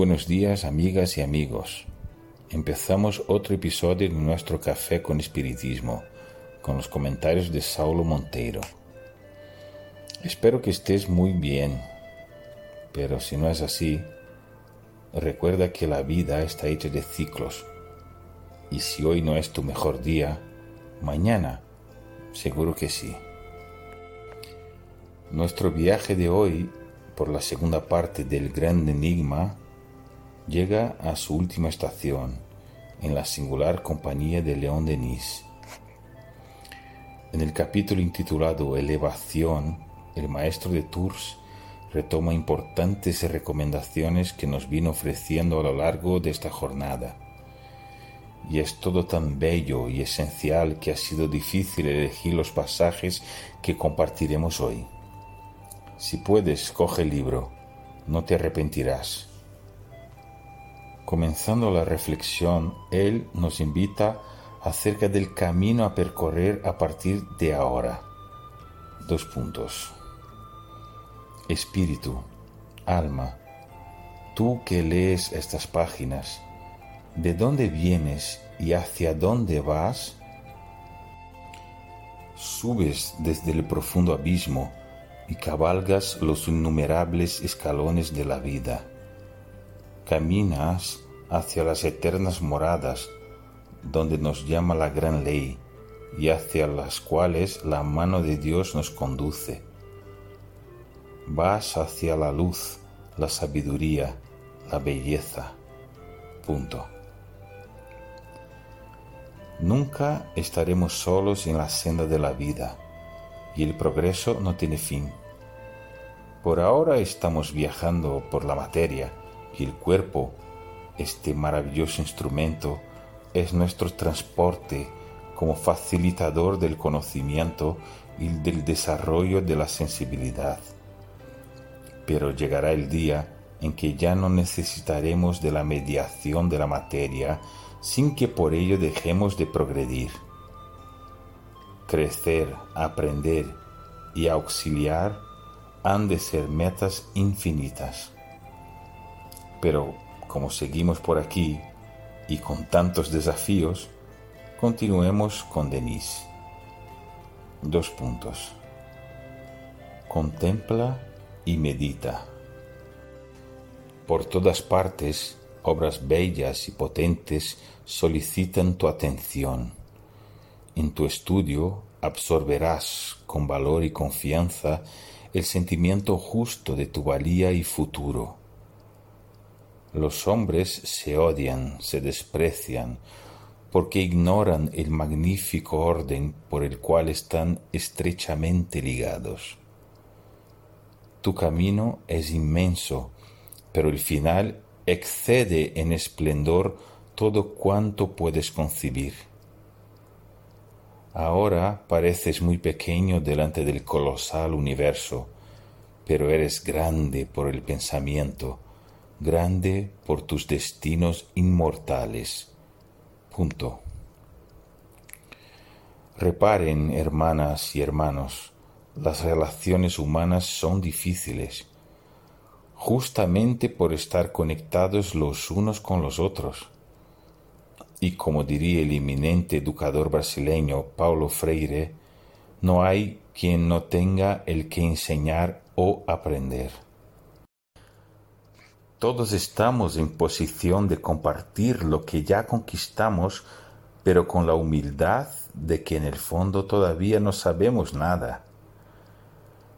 buenos días amigas y amigos. Empezamos otro episodio de nuestro Café con Espiritismo, con los comentarios de Saulo Monteiro. Espero que estés muy bien, pero si no es así, recuerda que la vida está hecha de ciclos, y si hoy no es tu mejor día, mañana seguro que sí. Nuestro viaje de hoy por la segunda parte del Gran Enigma llega a su última estación, en la singular compañía de León Denis. En el capítulo intitulado Elevación, el maestro de Tours retoma importantes recomendaciones que nos vino ofreciendo a lo largo de esta jornada. Y es todo tan bello y esencial que ha sido difícil elegir los pasajes que compartiremos hoy. Si puedes, coge el libro, no te arrepentirás. Comenzando la reflexión, Él nos invita acerca del camino a percorrer a partir de ahora. Dos puntos. Espíritu, alma, tú que lees estas páginas, ¿de dónde vienes y hacia dónde vas? Subes desde el profundo abismo y cabalgas los innumerables escalones de la vida caminas hacia las eternas moradas donde nos llama la gran ley y hacia las cuales la mano de Dios nos conduce. Vas hacia la luz, la sabiduría, la belleza. Punto. Nunca estaremos solos en la senda de la vida y el progreso no tiene fin. Por ahora estamos viajando por la materia y el cuerpo, este maravilloso instrumento, es nuestro transporte como facilitador del conocimiento y del desarrollo de la sensibilidad. Pero llegará el día en que ya no necesitaremos de la mediación de la materia sin que por ello dejemos de progredir. Crecer, aprender y auxiliar han de ser metas infinitas. Pero como seguimos por aquí y con tantos desafíos, continuemos con Denise. Dos puntos. Contempla y medita. Por todas partes, obras bellas y potentes solicitan tu atención. En tu estudio absorberás con valor y confianza el sentimiento justo de tu valía y futuro los hombres se odian, se desprecian, porque ignoran el magnífico orden por el cual están estrechamente ligados. Tu camino es inmenso, pero el final excede en esplendor todo cuanto puedes concebir. Ahora pareces muy pequeño delante del colosal universo, pero eres grande por el pensamiento, grande por tus destinos inmortales. Reparen, hermanas y hermanos, las relaciones humanas son difíciles, justamente por estar conectados los unos con los otros. Y como diría el eminente educador brasileño Paulo Freire, no hay quien no tenga el que enseñar o aprender. Todos estamos en posición de compartir lo que ya conquistamos, pero con la humildad de que en el fondo todavía no sabemos nada.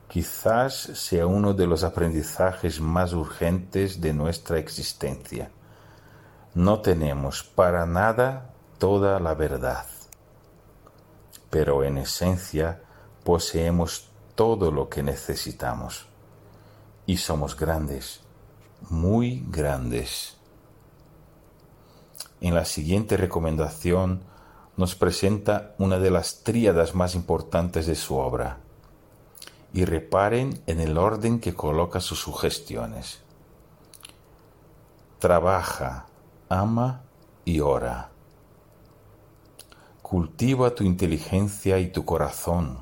Quizás sea uno de los aprendizajes más urgentes de nuestra existencia. No tenemos para nada toda la verdad, pero en esencia poseemos todo lo que necesitamos y somos grandes muy grandes. En la siguiente recomendación nos presenta una de las tríadas más importantes de su obra. Y reparen en el orden que coloca sus sugestiones. Trabaja, ama y ora. Cultiva tu inteligencia y tu corazón.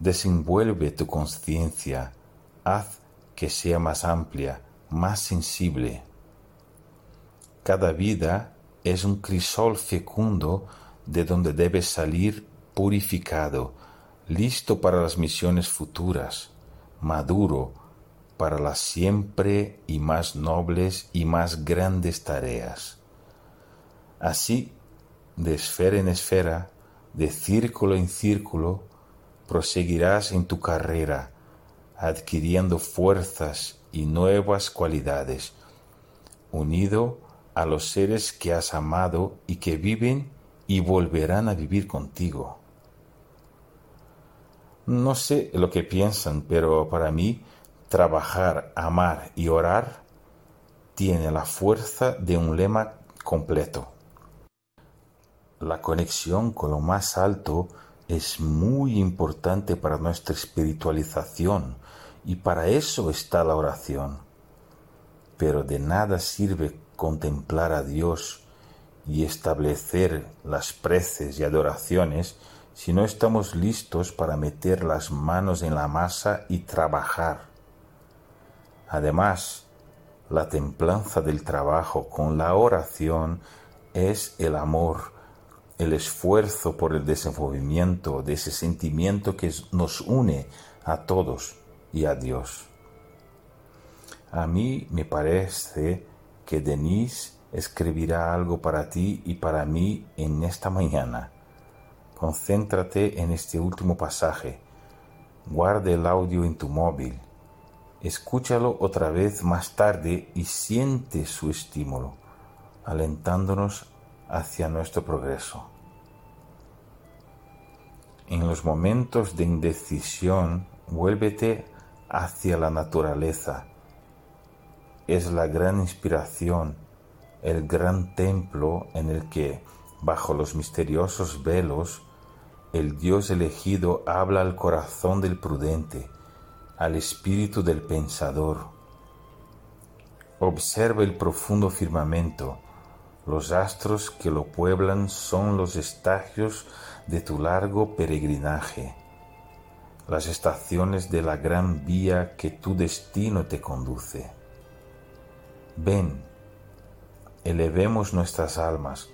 Desenvuelve tu conciencia, haz que sea más amplia, más sensible. Cada vida es un crisol fecundo de donde debe salir purificado, listo para las misiones futuras, maduro para las siempre y más nobles y más grandes tareas. Así, de esfera en esfera, de círculo en círculo, proseguirás en tu carrera, adquiriendo fuerzas y nuevas cualidades, unido a los seres que has amado y que viven y volverán a vivir contigo. No sé lo que piensan, pero para mí trabajar, amar y orar tiene la fuerza de un lema completo. La conexión con lo más alto es muy importante para nuestra espiritualización y para eso está la oración. Pero de nada sirve contemplar a Dios y establecer las preces y adoraciones si no estamos listos para meter las manos en la masa y trabajar. Además, la templanza del trabajo con la oración es el amor, el esfuerzo por el desenvolvimiento de ese sentimiento que nos une a todos y a Dios. A mí me parece que Denise escribirá algo para ti y para mí en esta mañana. Concéntrate en este último pasaje. Guarda el audio en tu móvil. Escúchalo otra vez más tarde y siente su estímulo, alentándonos hacia nuestro progreso. En los momentos de indecisión, vuélvete hacia la naturaleza. Es la gran inspiración el gran templo en el que, bajo los misteriosos velos, el Dios elegido habla al corazón del prudente, al espíritu del pensador. Observa el profundo firmamento, los astros que lo pueblan son los estagios de tu largo peregrinaje, las estaciones de la gran vía que tu destino te conduce. Ven, elevemos nuestras almas,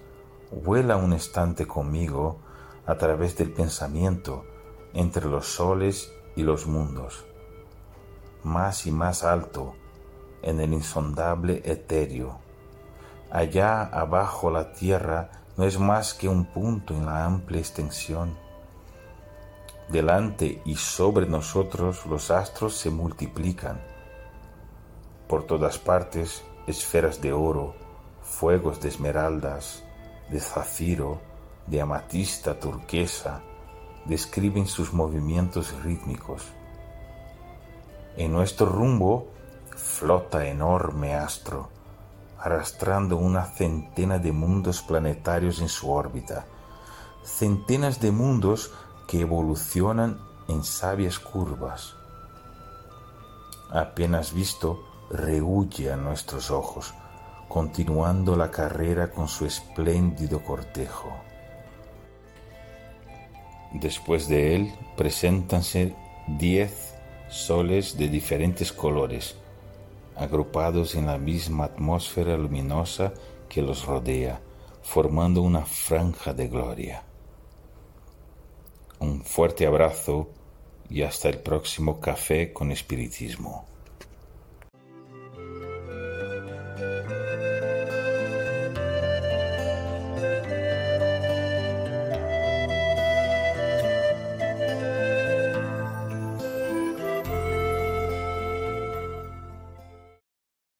vuela un instante conmigo a través del pensamiento entre los soles y los mundos, más y más alto en el insondable etéreo. Allá abajo la tierra no es más que un punto en la amplia extensión. Delante y sobre nosotros los astros se multiplican. Por todas partes, esferas de oro, fuegos de esmeraldas, de zafiro, de amatista turquesa, describen sus movimientos rítmicos. En nuestro rumbo flota enorme astro, arrastrando una centena de mundos planetarios en su órbita, centenas de mundos que evolucionan en sabias curvas. Apenas visto, rehuye a nuestros ojos, continuando la carrera con su espléndido cortejo. Después de él preséntanse diez soles de diferentes colores, agrupados en la misma atmósfera luminosa que los rodea, formando una franja de gloria. Un fuerte abrazo y hasta el próximo café con espiritismo.